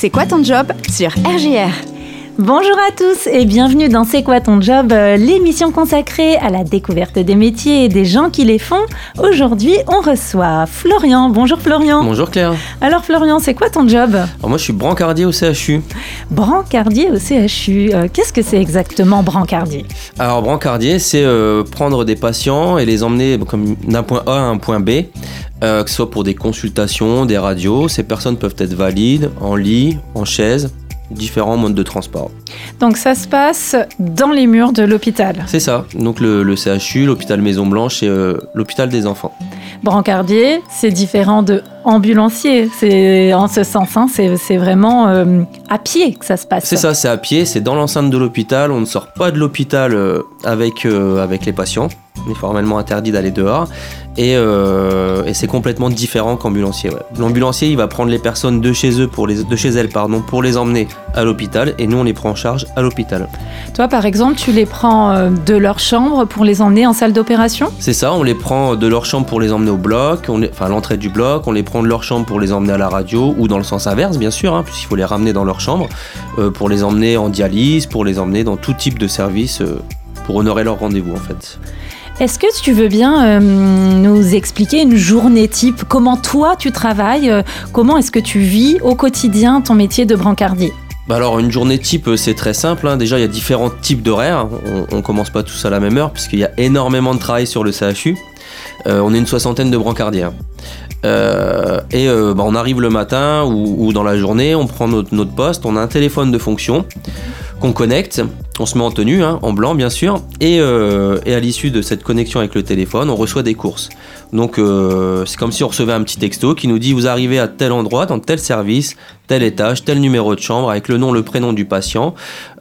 C'est quoi ton job sur RGR Bonjour à tous et bienvenue dans C'est quoi ton job, euh, l'émission consacrée à la découverte des métiers et des gens qui les font. Aujourd'hui, on reçoit Florian. Bonjour Florian. Bonjour Claire. Alors Florian, c'est quoi ton job? Alors moi je suis brancardier au CHU. Brancardier au CHU, euh, qu'est-ce que c'est exactement brancardier? Alors brancardier, c'est euh, prendre des patients et les emmener comme d'un point A à un point B. que ce soit pour des consultations, des radios, ces personnes peuvent être valides, en lit, en chaise, différents modes de transport. Donc ça se passe dans les murs de l'hôpital. C'est ça, donc le, CHU, l'hôpital Maison Blanche et euh, l'hôpital des enfants. Brancardier, c'est différent de ambulancier. C'est en ce sens, hein, c'est vraiment euh, à pied que ça se passe. C'est ça, c'est à pied, c'est dans l'enceinte de l'hôpital. On ne sort pas de l'hôpital euh, avec, avec les patients. On est formellement interdit d'aller dehors. Euh, et, c'est complètement différent qu'ambulancier. L'ambulancier, il va prendre les personnes de chez eux, pour les, de chez elles, pardon, pour les emmener à l'hôpital, et nous, on les prend en charge à l'hôpital. Toi, par exemple, tu les prends euh, de leur chambre pour les emmener en salle d'opération? C'est ça, on les prend de leur chambre pour les emmener au bloc, on enfin l'entrée du bloc, on les prend de leur chambre pour les emmener à la radio, ou dans le sens inverse, bien sûr, hein, puisqu'il faut les ramener dans leur chambre, euh, pour les emmener en dialyse, pour les emmener dans tout type de service, pour honorer leur rendez-vous, en fait. Est-ce que tu veux bien euh, nous expliquer une journée type? Comment toi tu travailles euh, Comment est-ce que tu vis au quotidien ton métier de brancardier? Bah alors une journée type euh, c'est très simple, hein. déjà il y a différents types d'horaires, on, ne commence pas tous à la même heure puisqu'il y a énormément de travail sur le CHU, on est une soixantaine de brancardiers. et bah, on arrive le matin ou, dans la journée, on prend notre, poste, on a un téléphone de fonction qu'on connecte, on se met en tenue, hein, en blanc bien sûr, euh, et, à l'issue de cette connexion avec le téléphone, on reçoit des courses. Donc euh, c'est comme si on recevait un petit texto qui nous dit vous arrivez à tel endroit, dans tel service, tel étage, tel numéro de chambre, avec le nom, le prénom du patient,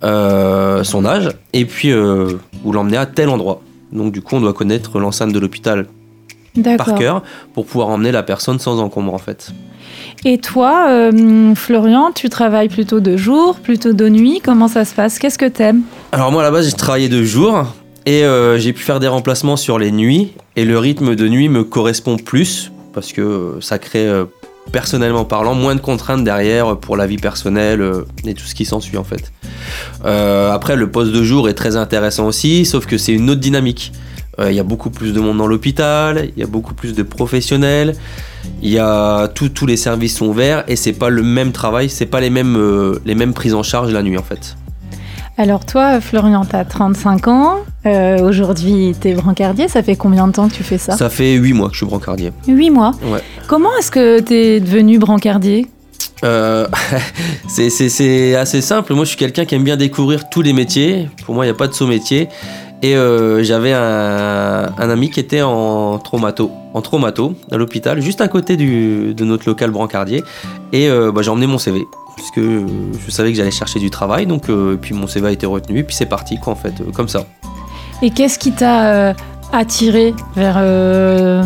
euh, son âge, et puis vous l'emmenez à tel endroit. Donc du coup on doit connaître l'enceinte de l'hôpital par cœur pour pouvoir emmener la personne sans encombre en fait. Et toi, euh, Florian, tu travailles plutôt de jour, plutôt de nuit? Comment ça se passe? Qu'est-ce que t'aimes? Alors moi à la base j'ai travaillé de jour et euh, j'ai pu faire des remplacements sur les nuits et le rythme de nuit me correspond plus parce que ça crée euh, personnellement parlant moins de contraintes derrière pour la vie personnelle et tout ce qui s'ensuit en fait. après le poste de jour est très intéressant aussi sauf que c'est une autre dynamique. Il y a beaucoup plus de monde dans l'hôpital, il y a beaucoup plus de professionnels. Tous les services sont ouverts et c'est pas le même travail, c'est pas les mêmes, euh, les mêmes prises en charge la nuit en fait. Alors toi, Florian, tu as 35 ans. Euh, Aujourd'hui, tu es brancardier. Ça fait combien de temps que tu fais ça Ça fait 8 mois que je suis brancardier. 8 mois Ouais. Comment est-ce que tu es devenu brancardier euh, c'est assez simple. Moi, je suis quelqu'un qui aime bien découvrir tous les métiers. Pour moi, il n'y a pas de saut métier. Et euh, j'avais un, ami qui était en traumato, en traumato à l'hôpital, juste à côté de notre local brancardier. Et bah, j'ai emmené mon CV, puisque je savais que j'allais chercher du travail. Donc, euh, puis mon CV a été retenu, et puis c'est parti, quoi, en fait, comme ça. Et qu'est-ce qui t'a attiré vers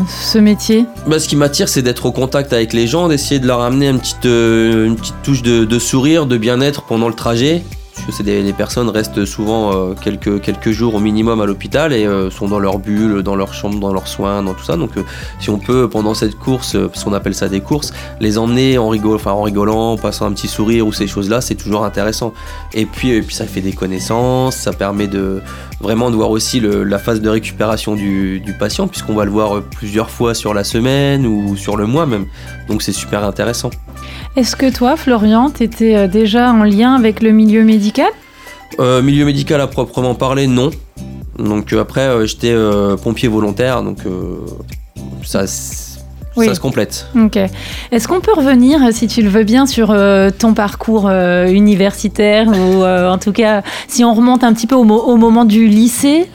ce métier? Bah, Ce qui m'attire, c'est d'être au contact avec les gens, d'essayer de leur amener une petite, une petite touche de, sourire, de bien-être pendant le trajet que c'est des, les personnes restent souvent euh, quelques, quelques jours au minimum à l'hôpital et euh, sont dans leur bulle, dans leur chambre, dans leurs soins, dans tout ça. Donc euh, si on peut pendant cette course, parce qu'on appelle ça des courses, les emmener en, rigol, en rigolant, en passant un petit sourire ou ces choses-là, c'est toujours intéressant. Et puis ça fait des connaissances, ça permet de vraiment de voir aussi le, la phase de récupération du, du patient puisqu'on va le voir plusieurs fois sur la semaine ou sur le mois même. Donc c'est super intéressant. Est-ce que toi, Florian, tu étais euh, déjà en lien avec le milieu médical? Euh, Milieu médical à proprement parler, non. Donc euh, après, j'étais pompier volontaire, donc ça, ça se complète. Ok. Est-ce qu'on peut revenir, si tu le veux bien, sur ton parcours universitaire ou en tout cas, si on remonte un petit peu au, au moment du lycée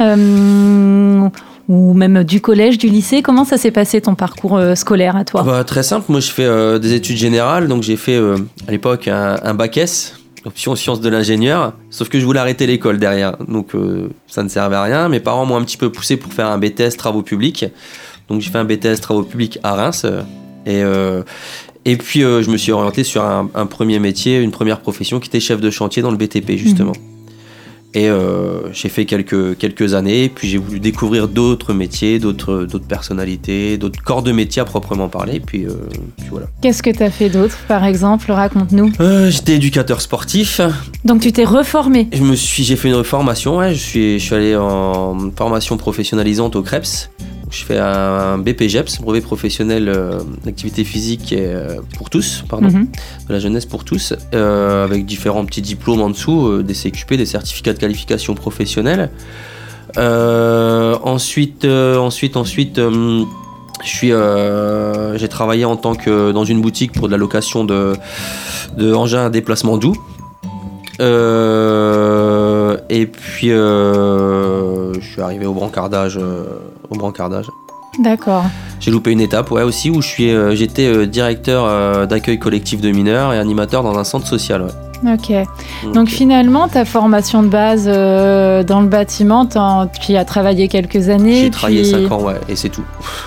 ou même du collège, du lycée. Comment ça s'est passé ton parcours euh, scolaire à toi? Bah, Très simple, moi je fais euh, des études générales, donc j'ai fait euh, à l'époque un, bac S, option sciences de l'ingénieur, sauf que je voulais arrêter l'école derrière, donc ça ne servait à rien. Mes parents m'ont un petit peu poussé pour faire un BTS travaux publics, donc j'ai fait un BTS travaux publics à Reims, et, et puis je me suis orienté sur un, premier métier, une première profession qui était chef de chantier dans le BTP justement. Et euh, j'ai fait quelques, quelques années, puis j'ai voulu découvrir d'autres métiers, d'autres, d'autres personnalités, d'autres corps de métier à proprement parler, puis, euh, puis voilà. Qu'est-ce que tu as fait d'autre, par exemple? Raconte-nous. Euh, j'étais éducateur sportif. Donc tu t'es reformé Je me suis, j'ai fait une formation, ouais, je suis, je suis allé en formation professionnalisante au CREPS. Je fais un BPGEPS, brevet professionnel euh, d'activité physique et, euh, pour tous, pardon, Mhm. de la jeunesse pour tous, euh, avec différents petits diplômes en dessous, euh, des CQP, des certificats de qualification professionnelle. Euh, ensuite, euh, ensuite, ensuite, euh, je suis, euh, j'ai travaillé en tant que dans une boutique pour de la location de, de engins à déplacement doux. Euh, et puis, euh, arrivé au brancardage. euh, au brancardage. D'accord. J'ai loupé une étape, ouais, aussi, où je suis, euh, j'étais euh, directeur euh, d'accueil collectif de mineurs et animateur dans un centre social. ouais. Ok. Donc finalement, ta formation de base dans le bâtiment, tu as travaillé quelques années. j'ai travaillé puis- 5 ans, ouais, et c'est tout.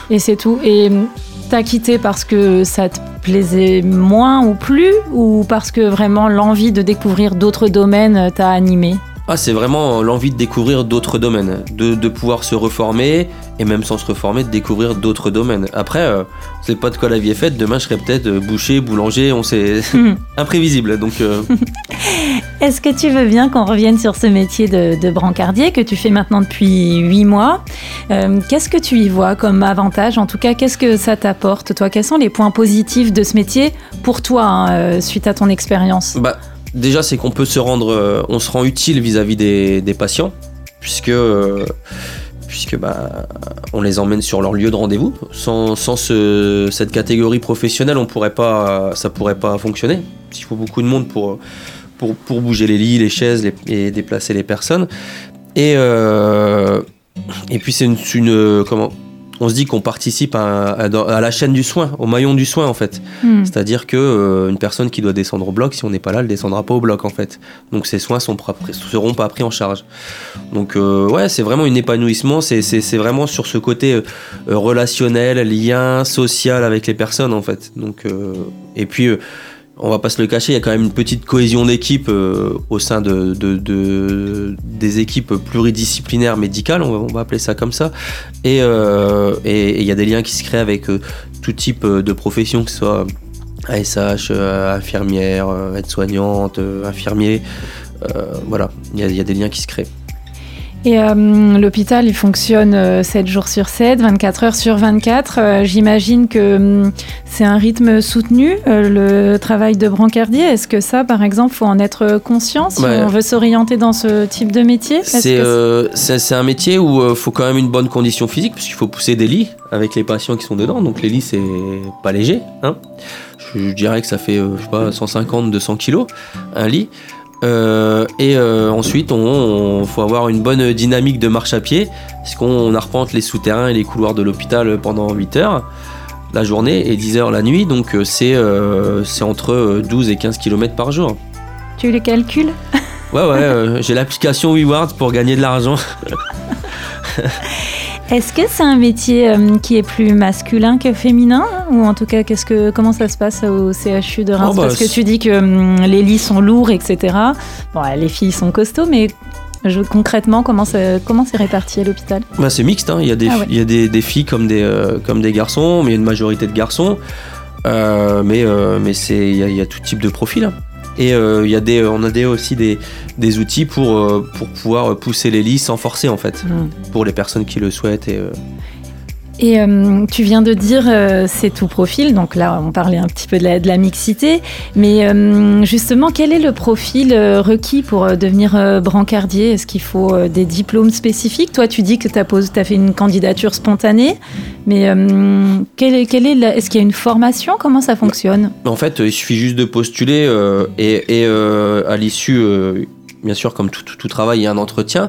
Et c'est tout. Et hum, t'as quitté parce que ça te plaisait moins ou plus Ou parce que vraiment l'envie de découvrir d'autres domaines t'a animé? Ah, c'est vraiment l'envie de découvrir d'autres domaines, de, de pouvoir se reformer et même sans se reformer, de découvrir d'autres domaines. Après, euh, c'est pas de quoi la vie est faite. Demain, je serai peut-être euh, boucher, boulanger, on sait Hmm. imprévisible. Donc, euh, Est-ce que tu veux bien qu'on revienne sur ce métier de, de brancardier que tu fais maintenant depuis huit mois? Euh, Qu'est-ce que tu y vois comme avantage? En tout cas, qu'est-ce que ça t'apporte Toi, quels sont les points positifs de ce métier pour toi, hein, suite à ton expérience? Bah, déjà, c'est qu'on peut se rendre, euh, on se rend utile vis-à-vis des, patients, puisque, euh, bah, on les emmène sur leur lieu de rendez-vous. Sans, sans ce- cette catégorie professionnelle, on pourrait pas, ça pourrait pas fonctionner. Il faut beaucoup de monde pour, bouger les lits, les chaises et déplacer les personnes. Et, euh, puis c'est une, une- on se dit qu'on participe à, à- à la chaîne du soin, au maillon du soin en fait. Hmm. C'est-à-dire que euh, une personne qui doit descendre au bloc, si on n'est pas là, elle descendra pas au bloc en fait. Donc ses soins sont seront pas pris en charge. Donc euh, ouais, c'est vraiment un épanouissement. C'est, vraiment sur ce côté euh, relationnel, lien social avec les personnes en fait. Donc euh, et puis on va pas se le cacher, il y a quand même une petite cohésion d'équipe euh, au sein de, de- de- des équipes pluridisciplinaires médicales, on va, appeler ça comme ça. Et euh, et- il y a des liens qui se créent avec euh, tout type de profession, que ce soit ASH, infirmière, aide-soignante, infirmier. Voilà, il y, a- des liens qui se créent. Et l'hôpital, il fonctionne euh, 7 jours sur 7, 24 heures sur 24. Euh, J'imagine que hum, c'est un rythme soutenu, euh, le travail de brancardier. Est-ce que ça, par exemple, faut en être conscient si Ouais. on veut s'orienter dans ce type de métier? C'est euh, c'est- un métier où il faut quand même une bonne condition physique, parce qu'il faut pousser des lits avec les patients qui sont dedans. Donc les lits, c'est pas léger. Hein je, je dirais que ça fait, euh, je sais pas, 150, 200 kilos, un lit. Euh, et euh, ensuite, on, on- faut avoir une bonne dynamique de marche à pied, parce qu'on arpente les souterrains et les couloirs de l'hôpital pendant 8 heures la journée et 10 heures la nuit. Donc euh, c'est euh, c'est entre euh, 12 et 15 km par jour. tu les calcules Ouais, ouais, euh, j'ai l'application WeWard pour gagner de l'argent. Est-ce que c'est un métier euh, qui est plus masculin que féminin Ou en tout cas, qu'est-ce que, comment ça se passe au CHU de Reims? Oh, bah, Parce que tu dis que hum, les lits sont lourds, etc. Bon, les filles sont costauds, mais je- concrètement, comment c'est comment c'est réparti à l'hôpital? Bah, c'est mixte, hein. il y a, des, Ah ouais. il y a des, des filles comme des, euh, comme des garçons, mais il y a une majorité de garçons. Euh, mais euh, mais c'est il y, a- il y a tout type de profil. hein. Et euh, il y a des, on a des, aussi des, des outils pour, pour pouvoir pousser les lits sans forcer en fait, pour les personnes qui le souhaitent. Et, Et euh, tu viens de dire euh, c'est tout profil, donc là on parlait un petit peu de la, mixité, mais euh, justement quel est le profil requis pour devenir brancardier? Est-ce qu'il faut des diplômes spécifiques? Toi tu dis que tu as, fait une candidature spontanée, mais quel est, est-ce qu'il y a une formation? Comment ça fonctionne? En fait, il suffit juste de postuler et, à l'issue, bien sûr, comme tout travail, il y a un entretien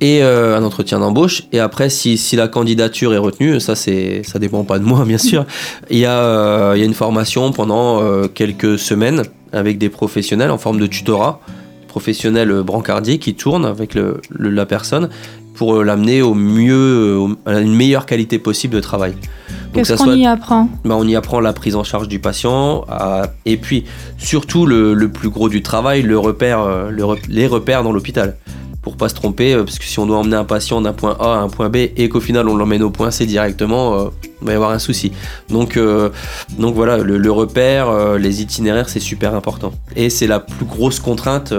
et euh, un entretien d'embauche. Et après, si, si la candidature est retenue, ça c'est ça dépend pas de moi, bien sûr. Il y a euh, il y a une formation pendant euh, quelques semaines avec des professionnels en forme de tutorat, professionnels brancardiers qui tournent avec le, le- la personne pour l'amener au mieux, à une meilleure qualité possible de travail. Qu'est-ce qu'on soit y apprend? Bah, on y apprend la prise en charge du patient à- et puis surtout le, le plus gros du travail, le repère, le rep- les repères dans l'hôpital pour pas se tromper, euh, parce que si on doit emmener un patient d'un point A à un point B et qu'au final on l'emmène au point C directement, euh, il va y avoir un souci. Donc, euh, donc voilà, le, repère, les itinéraires, c'est super important. Et c'est la plus grosse contrainte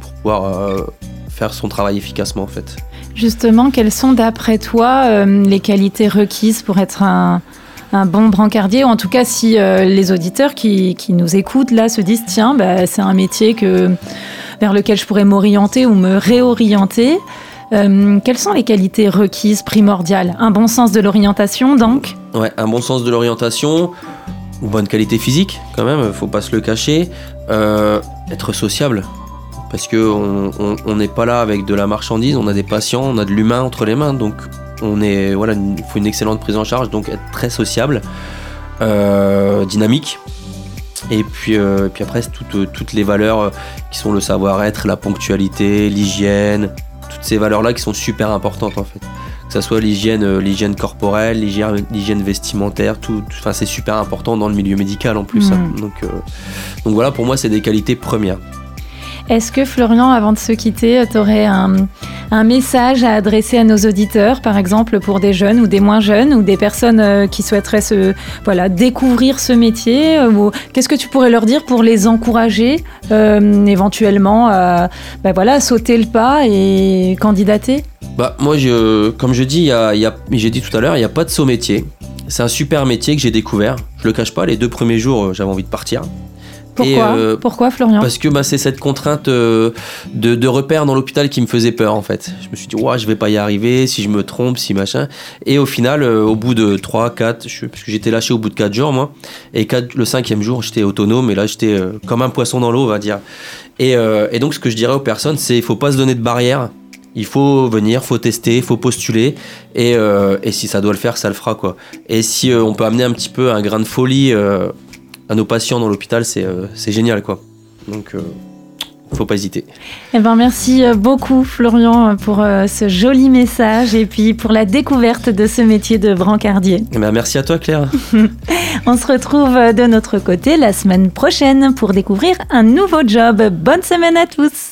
pour pouvoir faire son travail efficacement en fait. Justement, quelles sont d'après toi les qualités requises pour être un, bon brancardier, ou en tout cas si les auditeurs qui, nous écoutent là se disent tiens, bah, c'est un métier que vers lequel je pourrais m'orienter ou me réorienter. Euh, quelles sont les qualités requises primordiales? Un bon sens de l'orientation, donc? Ouais, un bon sens de l'orientation, une bonne qualité physique, quand même, faut pas se le cacher. Euh, être sociable, parce que on n'est pas là avec de la marchandise, on a des patients, on a de l'humain entre les mains, donc on est voilà, il faut une excellente prise en charge, donc être très sociable, euh, dynamique, et puis, euh, puis après, toutes, euh, toutes les valeurs euh, qui sont le savoir-être, la ponctualité, l'hygiène, toutes ces valeurs-là qui sont super importantes en fait. Que ce soit l'hygiène, l'hygiène corporelle, l'hygiène vestimentaire, tout, enfin c'est super important dans le milieu médical en plus. Hein. Mm. Donc, donc voilà, pour moi, c'est des qualités premières. Est-ce que Florian, avant de se quitter, tu aurais un, message à adresser à nos auditeurs, par exemple pour des jeunes ou des moins jeunes ou des personnes euh, qui souhaiteraient se, voilà, découvrir ce métier euh, Qu'est-ce que tu pourrais leur dire pour les encourager euh, éventuellement à bah voilà, sauter le pas et candidater? Bah, Moi, comme je dis, j'ai dit tout à l'heure, il n'y a pas de saut métier. C'est un super métier que j'ai découvert. Je le cache pas, les deux premiers jours, j'avais envie de partir. Pourquoi, euh, Pourquoi Florian Parce que bah, c'est cette contrainte euh, de, de, repère dans l'hôpital qui me faisait peur en fait. Je me suis dit, ouais, je vais pas y arriver, si je me trompe, si machin. Et au final, euh, au bout de 3, 4, je, parce que j'étais lâché au bout de 4 jours moi, et 4, le cinquième jour, j'étais autonome, et là j'étais comme un poisson dans l'eau, on va dire. Et, et, donc ce que je dirais aux personnes, c'est il faut pas se donner de barrière. Il faut venir, faut tester, il faut postuler, et, et, si ça doit le faire, ça le fera quoi. Et si on peut amener un petit peu un grain de folie à nos patients dans l'hôpital, c'est euh, génial quoi. Donc euh, faut pas hésiter. Eh ben, merci euh, beaucoup Florian pour ce joli message et puis pour la découverte de ce métier de brancardier. Eh ben, merci à toi Claire. On se retrouve de notre côté la semaine prochaine pour découvrir un nouveau job. Bonne semaine à tous.